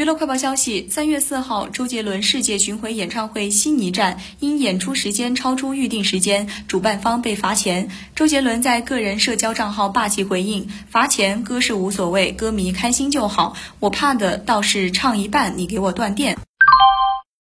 娱乐快报消息三月四号周杰伦世界巡回演唱会悉尼站因演出时间超出预定时间主办方被罚钱。周杰伦在个人社交账号霸气回应罚钱歌是无所谓歌迷开心就好我怕的倒是唱一半你给我断电。